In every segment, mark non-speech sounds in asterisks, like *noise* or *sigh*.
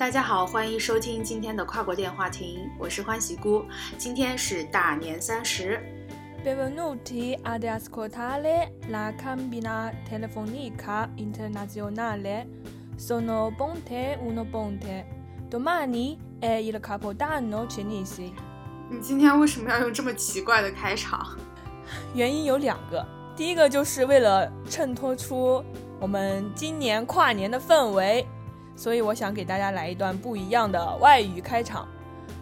大家好，欢迎收听今天的跨国电话亭，我是欢喜姑。今天是大年三十。Benvenuti ad ascoltare la cabina telefonica internazionale. Sono Bonte uno Bonte. Domani è il Capodanno cinese. 你今天为什么要用这么奇怪的开场？原因有两个，第一个就是为了衬托出我们今年跨年的氛围，所以我想给大家来一段不一样的外语开场。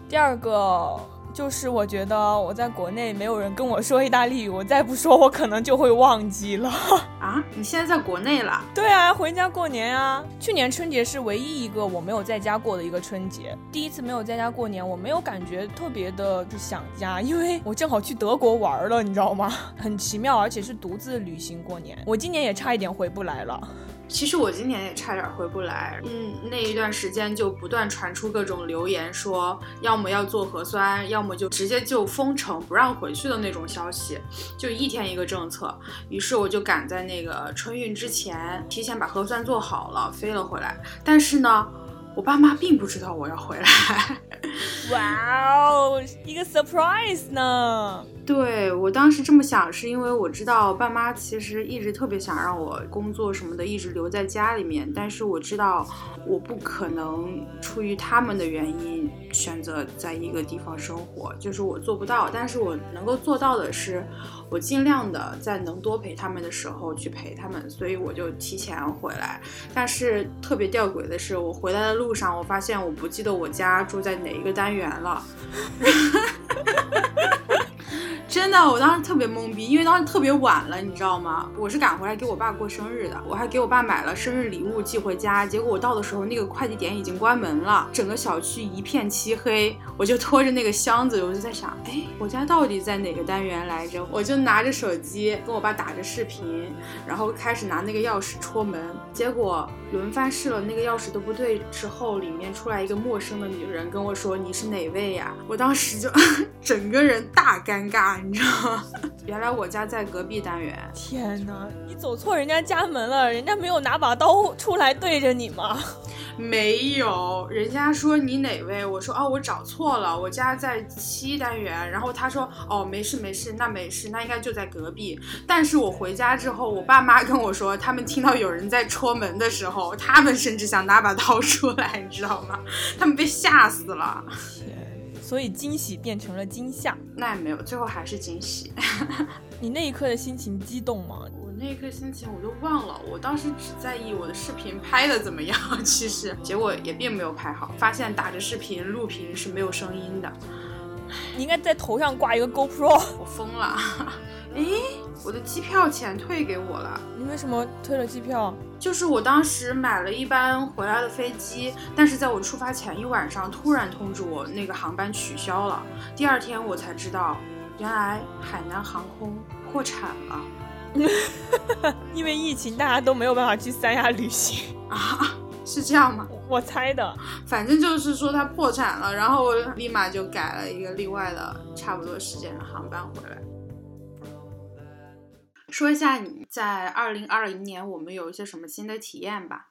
第二个就是我觉得我在国内没有人跟我说意大利语，我再不说我可能就会忘记了。*laughs* 啊，你现在在国内了？对啊，回家过年啊！去年春节是唯一一个我没有在家过的一个春节，第一次没有在家过年，我没有感觉特别的就想家，因为我正好去德国玩了，你知道吗？很奇妙，而且是独自旅行过年。我今年也差一点回不来了。其实我今年也差点回不来，嗯，那一段时间就不断传出各种流言，说要么要做核酸，要么就直接就封城不让回去的那种消息，就一天一个政策。于是我就赶在那个春运之前，提前把核酸做好了，飞了回来。但是呢，我爸妈并不知道我要回来。*laughs* 哇哦，一个 surprise 呢！对我当时这么想，是因为我知道爸妈其实一直特别想让我工作什么的，一直留在家里面。但是我知道我不可能出于他们的原因选择在一个地方生活，就是我做不到。但是我能够做到的是，我尽量的在能多陪他们的时候去陪他们，所以我就提前回来。但是特别吊诡的是，我回来的路上，我发现我不记得我家住在哪一个单元了。*laughs* 真的，我当时特别懵逼，因为当时特别晚了，你知道吗？我是赶回来给我爸过生日的，我还给我爸买了生日礼物寄回家。结果我到的时候，那个快递点已经关门了，整个小区一片漆黑。我就拖着那个箱子，我就在想，哎，我家到底在哪个单元来着？我就拿着手机跟我爸打着视频，然后开始拿那个钥匙戳门。结果轮番试了那个钥匙都不对之后，里面出来一个陌生的女人跟我说：“你是哪位呀？”我当时就 *laughs* 整个人大尴尬。你知道吗？*laughs* 原来我家在隔壁单元。天哪，你走错人家家门了，人家没有拿把刀出来对着你吗？没有，人家说你哪位？我说哦，我找错了，我家在七单元。然后他说哦，没事没事，那没事，那应该就在隔壁。但是我回家之后，我爸妈跟我说，他们听到有人在戳门的时候，他们甚至想拿把刀出来，你知道吗？他们被吓死了。所以惊喜变成了惊吓，那也没有，最后还是惊喜。*laughs* 你那一刻的心情激动吗？我那一刻心情我都忘了，我当时只在意我的视频拍的怎么样，*laughs* 其实结果也并没有拍好，发现打着视频录屏是没有声音的。你应该在头上挂一个 GoPro。我疯了！*laughs* 诶，我的机票钱退给我了。你为什么退了机票？就是我当时买了一班回来的飞机，但是在我出发前一晚上突然通知我那个航班取消了。第二天我才知道，原来海南航空破产了。*laughs* 因为疫情，大家都没有办法去三亚旅行啊？*laughs* 是这样吗？我猜的。反正就是说他破产了，然后我立马就改了一个另外的差不多时间的航班回来。说一下你在二零二零年我们有一些什么新的体验吧。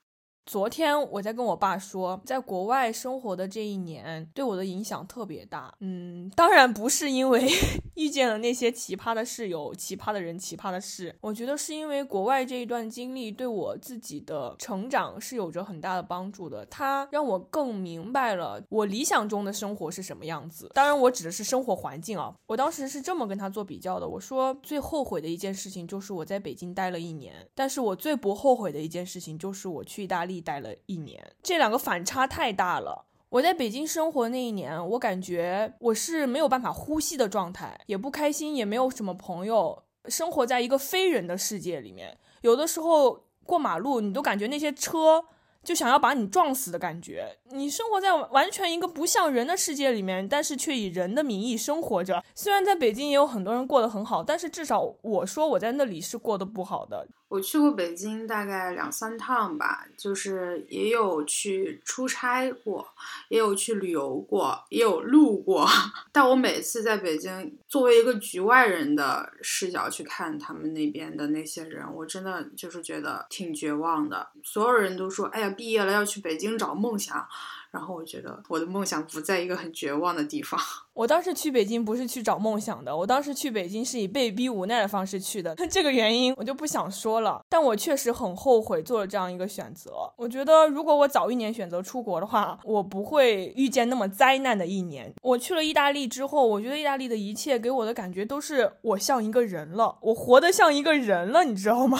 昨天我在跟我爸说，在国外生活的这一年对我的影响特别大。嗯，当然不是因为 *laughs* 遇见了那些奇葩的室友、奇葩的人、奇葩的事，我觉得是因为国外这一段经历对我自己的成长是有着很大的帮助的。它让我更明白了我理想中的生活是什么样子。当然，我指的是生活环境啊。我当时是这么跟他做比较的，我说最后悔的一件事情就是我在北京待了一年，但是我最不后悔的一件事情就是我去意大利。待了一年，这两个反差太大了。我在北京生活那一年，我感觉我是没有办法呼吸的状态，也不开心，也没有什么朋友，生活在一个非人的世界里面。有的时候过马路，你都感觉那些车就想要把你撞死的感觉。你生活在完全一个不像人的世界里面，但是却以人的名义生活着。虽然在北京也有很多人过得很好，但是至少我说我在那里是过得不好的。我去过北京大概两三趟吧，就是也有去出差过，也有去旅游过，也有路过。*laughs* 但我每次在北京，作为一个局外人的视角去看他们那边的那些人，我真的就是觉得挺绝望的。所有人都说：“哎呀，毕业了要去北京找梦想。”然后我觉得我的梦想不在一个很绝望的地方。*laughs* 我当时去北京不是去找梦想的，我当时去北京是以被逼无奈的方式去的。*laughs* 这个原因我就不想说了，但我确实很后悔做了这样一个选择。我觉得如果我早一年选择出国的话，我不会遇见那么灾难的一年。我去了意大利之后，我觉得意大利的一切给我的感觉都是我像一个人了，我活得像一个人了，你知道吗？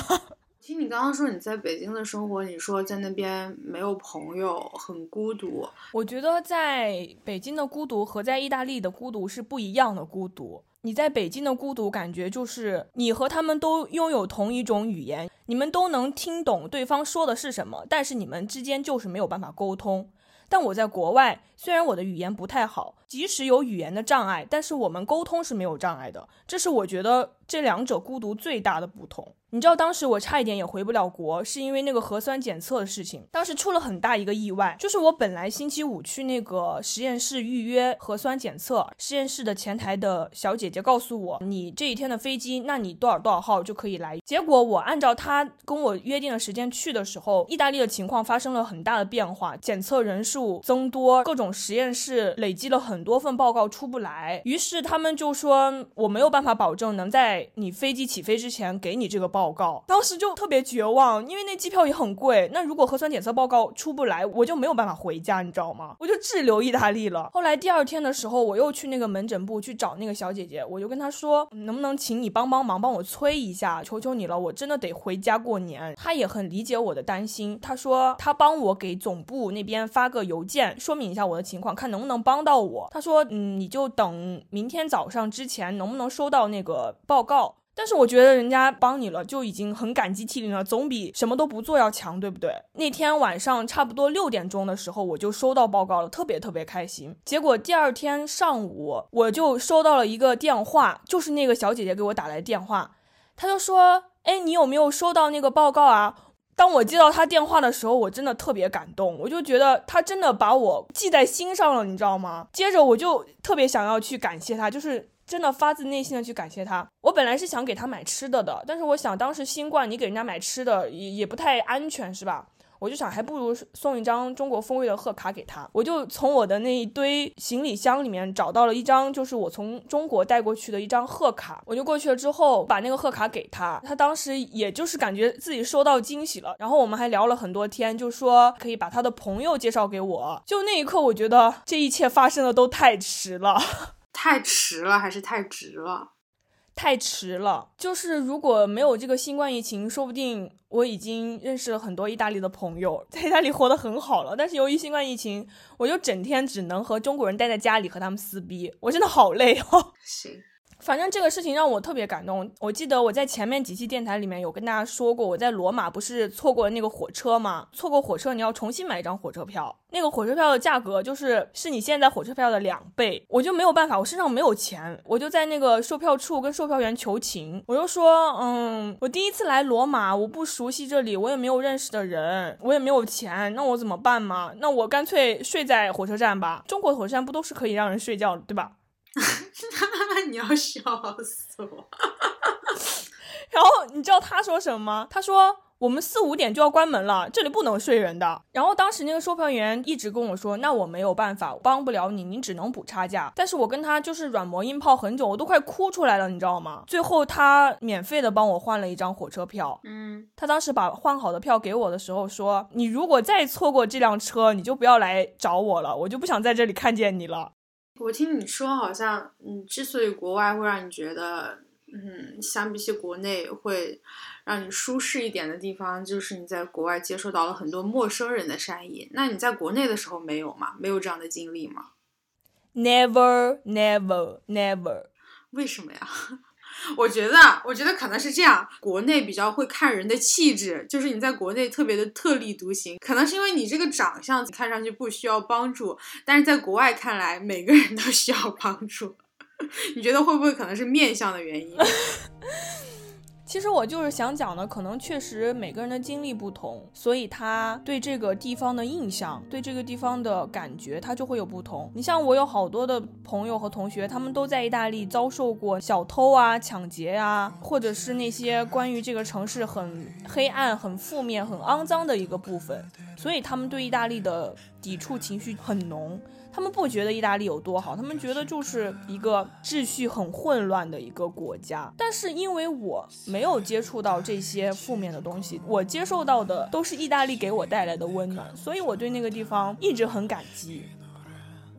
听你刚刚说你在北京的生活，你说在那边没有朋友，很孤独。我觉得在北京的孤独和在意大利的孤独是不一样的孤独。你在北京的孤独感觉就是你和他们都拥有同一种语言，你们都能听懂对方说的是什么，但是你们之间就是没有办法沟通。但我在国外，虽然我的语言不太好，即使有语言的障碍，但是我们沟通是没有障碍的。这是我觉得这两者孤独最大的不同。你知道当时我差一点也回不了国，是因为那个核酸检测的事情。当时出了很大一个意外，就是我本来星期五去那个实验室预约核酸检测，实验室的前台的小姐姐告诉我，你这一天的飞机，那你多少多少号就可以来。结果我按照她跟我约定的时间去的时候，意大利的情况发生了很大的变化，检测人数增多，各种实验室累积了很多份报告出不来，于是他们就说我没有办法保证能在你飞机起飞之前给你这个报。告当时就特别绝望，因为那机票也很贵。那如果核酸检测报告出不来，我就没有办法回家，你知道吗？我就滞留意大利了。后来第二天的时候，我又去那个门诊部去找那个小姐姐，我就跟她说，能不能请你帮帮忙，帮我催一下，求求你了，我真的得回家过年。她也很理解我的担心，她说她帮我给总部那边发个邮件，说明一下我的情况，看能不能帮到我。他说，嗯，你就等明天早上之前能不能收到那个报告。但是我觉得人家帮你了就已经很感激涕零了，总比什么都不做要强，对不对？那天晚上差不多六点钟的时候，我就收到报告了，特别特别开心。结果第二天上午我就收到了一个电话，就是那个小姐姐给我打来电话，她就说：“哎，你有没有收到那个报告啊？”当我接到他电话的时候，我真的特别感动，我就觉得他真的把我记在心上了，你知道吗？接着我就特别想要去感谢他，就是。真的发自内心的去感谢他。我本来是想给他买吃的的，但是我想当时新冠，你给人家买吃的也也不太安全，是吧？我就想还不如送一张中国风味的贺卡给他。我就从我的那一堆行李箱里面找到了一张，就是我从中国带过去的一张贺卡。我就过去了之后，把那个贺卡给他，他当时也就是感觉自己收到惊喜了。然后我们还聊了很多天，就说可以把他的朋友介绍给我。就那一刻，我觉得这一切发生的都太迟了。*laughs* 太迟了还是太值了？太迟了。就是如果没有这个新冠疫情，说不定我已经认识了很多意大利的朋友，在意大利活得很好了。但是由于新冠疫情，我就整天只能和中国人待在家里和他们撕逼，我真的好累哦。行。反正这个事情让我特别感动。我记得我在前面几期电台里面有跟大家说过，我在罗马不是错过了那个火车吗？错过火车你要重新买一张火车票，那个火车票的价格就是是你现在火车票的两倍。我就没有办法，我身上没有钱，我就在那个售票处跟售票员求情，我就说，嗯，我第一次来罗马，我不熟悉这里，我也没有认识的人，我也没有钱，那我怎么办嘛？那我干脆睡在火车站吧。中国火车站不都是可以让人睡觉的，对吧？*laughs* 你要笑死我！*laughs* 然后你知道他说什么吗？他说我们四五点就要关门了，这里不能睡人的。然后当时那个售票员一直跟我说，那我没有办法，帮不了你，你只能补差价。但是我跟他就是软磨硬泡很久，我都快哭出来了，你知道吗？最后他免费的帮我换了一张火车票。嗯，他当时把换好的票给我的时候说，你如果再错过这辆车，你就不要来找我了，我就不想在这里看见你了。我听你说，好像嗯，之所以国外会让你觉得，嗯，相比起国内会让你舒适一点的地方，就是你在国外接受到了很多陌生人的善意。那你在国内的时候没有吗？没有这样的经历吗？Never, never, never。为什么呀？我觉得，我觉得可能是这样。国内比较会看人的气质，就是你在国内特别的特立独行，可能是因为你这个长相看上去不需要帮助，但是在国外看来每个人都需要帮助。*laughs* 你觉得会不会可能是面相的原因？*laughs* 其实我就是想讲的，可能确实每个人的经历不同，所以他对这个地方的印象，对这个地方的感觉，他就会有不同。你像我有好多的朋友和同学，他们都在意大利遭受过小偷啊、抢劫啊，或者是那些关于这个城市很黑暗、很负面、很肮脏的一个部分，所以他们对意大利的抵触情绪很浓。他们不觉得意大利有多好，他们觉得就是一个秩序很混乱的一个国家。但是因为我没有接触到这些负面的东西，我接受到的都是意大利给我带来的温暖，所以我对那个地方一直很感激。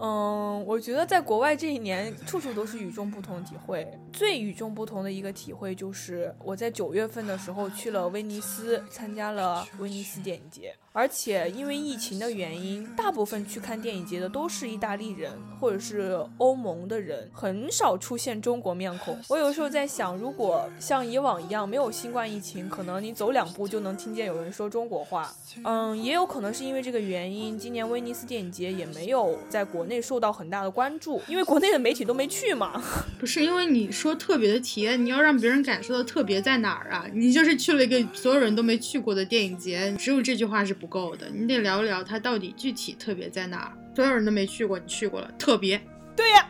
嗯，我觉得在国外这一年，处处都是与众不同的体会。最与众不同的一个体会就是我在九月份的时候去了威尼斯，参加了威尼斯电影节。而且因为疫情的原因，大部分去看电影节的都是意大利人或者是欧盟的人，很少出现中国面孔。我有时候在想，如果像以往一样没有新冠疫情，可能你走两步就能听见有人说中国话。嗯，也有可能是因为这个原因，今年威尼斯电影节也没有在国内受到很大的关注，因为国内的媒体都没去嘛。*laughs* 不是因为你说特别的体验，你要让别人感受到特别在哪儿啊？你就是去了一个所有人都没去过的电影节，只有这句话是。不够的，你得聊一聊它到底具体特别在哪儿。所有人都没去过，你去过了，特别。对呀，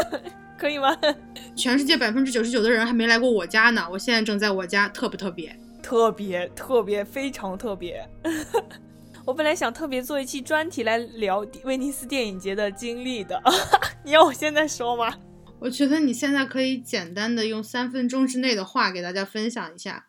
*laughs* 可以吗？*laughs* 全世界百分之九十九的人还没来过我家呢，我现在正在我家，特不特别？特别特别非常特别。*laughs* 我本来想特别做一期专题来聊威尼斯电影节的经历的，你要我现在说吗？我觉得你现在可以简单的用三分钟之内的话给大家分享一下。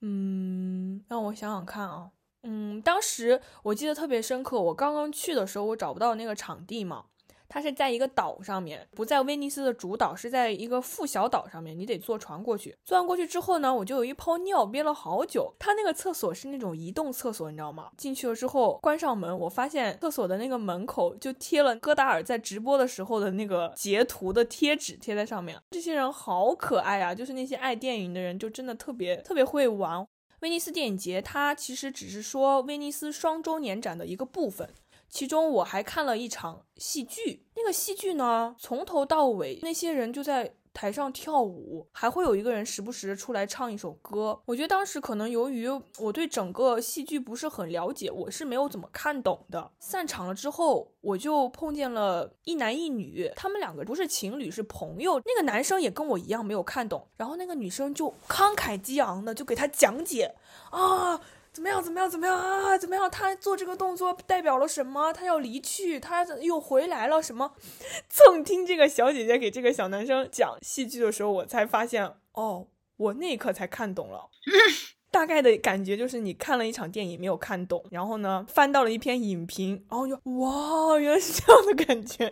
嗯，让我想想看啊。嗯，当时我记得特别深刻。我刚刚去的时候，我找不到那个场地嘛。它是在一个岛上面，不在威尼斯的主岛，是在一个附小岛上面。你得坐船过去。坐完过去之后呢，我就有一泡尿，憋了好久。它那个厕所是那种移动厕所，你知道吗？进去了之后，关上门，我发现厕所的那个门口就贴了戈达尔在直播的时候的那个截图的贴纸，贴在上面。这些人好可爱啊！就是那些爱电影的人，就真的特别特别会玩。威尼斯电影节，它其实只是说威尼斯双周年展的一个部分。其中我还看了一场戏剧，那个戏剧呢，从头到尾那些人就在。台上跳舞，还会有一个人时不时出来唱一首歌。我觉得当时可能由于我对整个戏剧不是很了解，我是没有怎么看懂的。散场了之后，我就碰见了一男一女，他们两个不是情侣，是朋友。那个男生也跟我一样没有看懂，然后那个女生就慷慨激昂的就给他讲解啊。怎么样？怎么样？怎么样啊？怎么样？他做这个动作代表了什么？他要离去，他又回来了？什么？*laughs* 蹭听这个小姐姐给这个小男生讲戏剧的时候，我才发现，哦，我那一刻才看懂了。*laughs* 大概的感觉就是你看了一场电影没有看懂，然后呢翻到了一篇影评，然后就哇，原来是这样的感觉。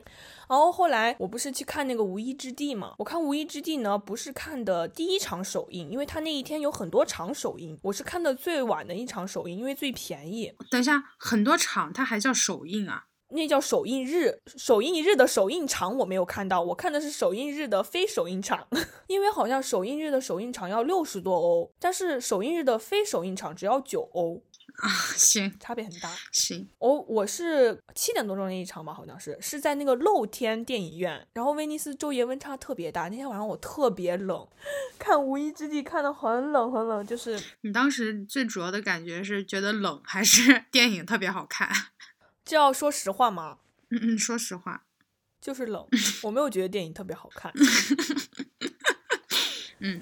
然后后来我不是去看那个《无依之地》嘛？我看《无依之地》呢，不是看的第一场首映，因为他那一天有很多场首映，我是看的最晚的一场首映，因为最便宜。等一下，很多场它还叫首映啊？那叫首映日，首映日的首映场我没有看到，我看的是首映日的非首映场，*laughs* 因为好像首映日的首映场要六十多欧，但是首映日的非首映场只要九欧。啊，行，差别很大。行，我我是七点多钟那一场吧，好像是是在那个露天电影院。然后威尼斯昼夜温差特别大，那天晚上我特别冷，看《无依之地》看的很冷很冷。就是你当时最主要的感觉是觉得冷，还是 *laughs* 电影特别好看？这要说实话吗？嗯嗯，说实话，就是冷。*laughs* 我没有觉得电影特别好看。*laughs* 嗯，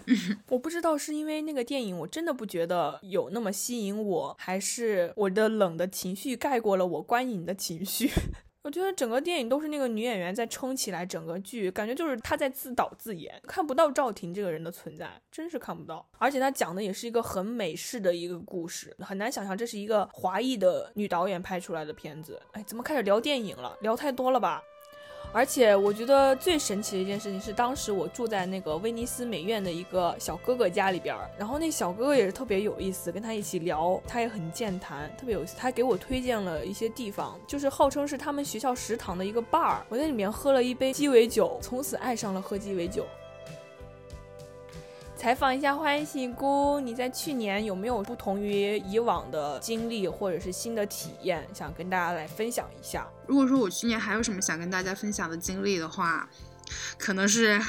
我不知道是因为那个电影，我真的不觉得有那么吸引我，还是我的冷的情绪盖过了我观影的情绪。我觉得整个电影都是那个女演员在撑起来整个剧，感觉就是她在自导自演，看不到赵婷这个人的存在，真是看不到。而且她讲的也是一个很美式的一个故事，很难想象这是一个华裔的女导演拍出来的片子。哎，怎么开始聊电影了？聊太多了吧？而且我觉得最神奇的一件事情是，当时我住在那个威尼斯美院的一个小哥哥家里边儿，然后那小哥哥也是特别有意思，跟他一起聊，他也很健谈，特别有意思。他给我推荐了一些地方，就是号称是他们学校食堂的一个 bar，我在里面喝了一杯鸡尾酒，从此爱上了喝鸡尾酒。采访一下欢喜姑，你在去年有没有不同于以往的经历或者是新的体验，想跟大家来分享一下？如果说我去年还有什么想跟大家分享的经历的话，可能是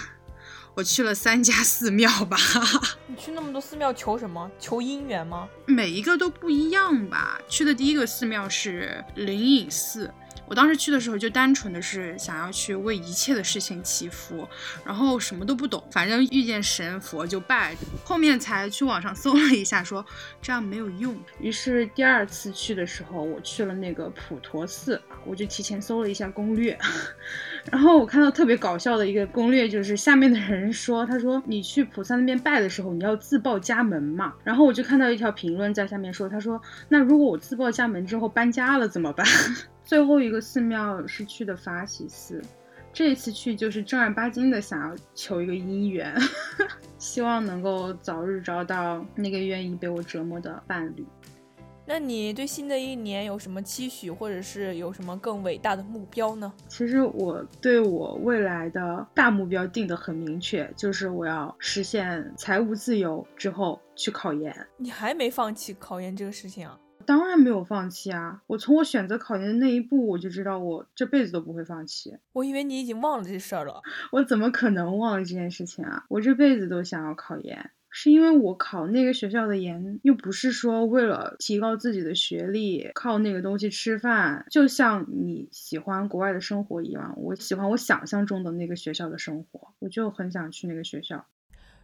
我去了三家寺庙吧。*laughs* *laughs* 你去那么多寺庙求什么？求姻缘吗？每一个都不一样吧。去的第一个寺庙是灵隐寺。我当时去的时候就单纯的是想要去为一切的事情祈福，然后什么都不懂，反正遇见神佛就拜。后面才去网上搜了一下，说这样没有用。于是第二次去的时候，我去了那个普陀寺，我就提前搜了一下攻略。*laughs* 然后我看到特别搞笑的一个攻略，就是下面的人说，他说你去菩萨那边拜的时候，你要自报家门嘛。然后我就看到一条评论在下面说，他说那如果我自报家门之后搬家了怎么办？最后一个寺庙是去的法喜寺，这一次去就是正儿八经的想要求一个姻缘，*laughs* 希望能够早日找到那个愿意被我折磨的伴侣。那你对新的一年有什么期许，或者是有什么更伟大的目标呢？其实我对我未来的大目标定得很明确，就是我要实现财务自由之后去考研。你还没放弃考研这个事情啊？当然没有放弃啊！我从我选择考研的那一步，我就知道我这辈子都不会放弃。我以为你已经忘了这事儿了。我怎么可能忘了这件事情啊？我这辈子都想要考研。是因为我考那个学校的研，又不是说为了提高自己的学历，靠那个东西吃饭。就像你喜欢国外的生活一样，我喜欢我想象中的那个学校的生活，我就很想去那个学校。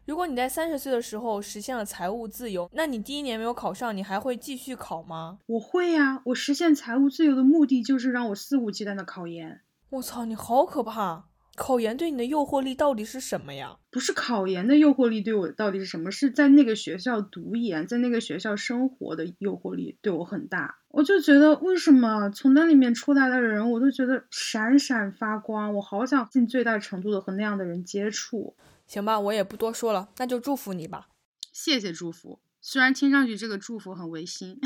如果你在三十岁的时候实现了财务自由，那你第一年没有考上，你还会继续考吗？我会呀，我实现财务自由的目的就是让我肆无忌惮的考研。我操，你好可怕！考研对你的诱惑力到底是什么呀？不是考研的诱惑力对我到底是什么？是在那个学校读研，在那个学校生活的诱惑力对我很大。我就觉得，为什么从那里面出来的人，我都觉得闪闪发光，我好想尽最大程度的和那样的人接触。行吧，我也不多说了，那就祝福你吧。谢谢祝福，虽然听上去这个祝福很违心，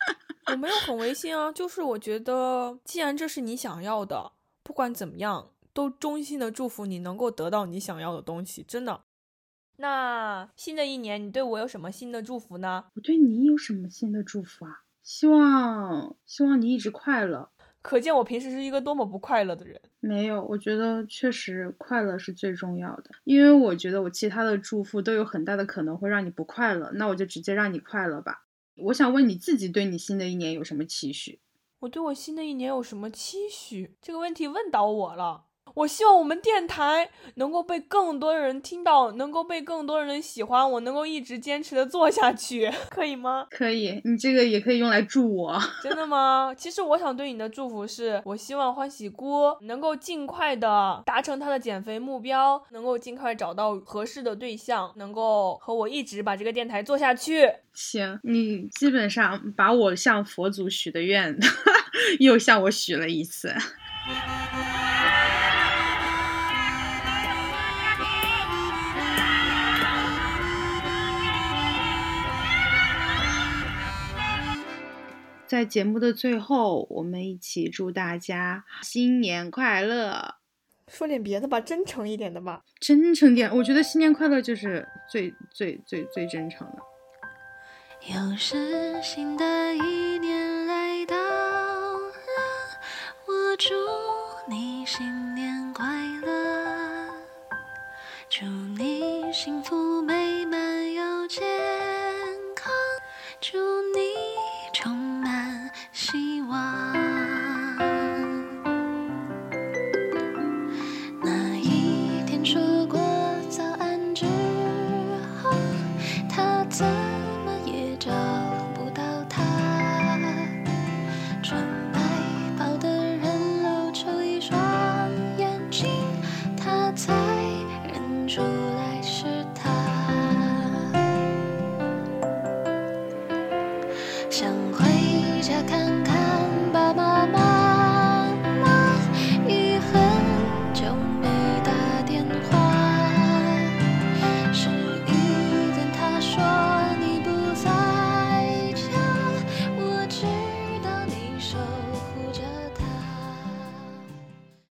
*laughs* 我没有很违心啊，就是我觉得，既然这是你想要的，不管怎么样。都衷心的祝福你能够得到你想要的东西，真的。那新的一年，你对我有什么新的祝福呢？我对你有什么新的祝福啊？希望希望你一直快乐。可见我平时是一个多么不快乐的人。没有，我觉得确实快乐是最重要的。因为我觉得我其他的祝福都有很大的可能会让你不快乐，那我就直接让你快乐吧。我想问你自己，对你新的一年有什么期许？我对我新的一年有什么期许？这个问题问倒我了。我希望我们电台能够被更多人听到，能够被更多人喜欢，我能够一直坚持的做下去，*laughs* 可以吗？可以，你这个也可以用来祝我。真的吗？其实我想对你的祝福是，我希望欢喜姑能够尽快的达成她的减肥目标，能够尽快找到合适的对象，能够和我一直把这个电台做下去。行，你基本上把我向佛祖许的愿，*laughs* 又向我许了一次。在节目的最后，我们一起祝大家新年快乐。说点别的吧，真诚一点的吧。真诚点，我觉得新年快乐就是最最最最真诚的。又是新的一年。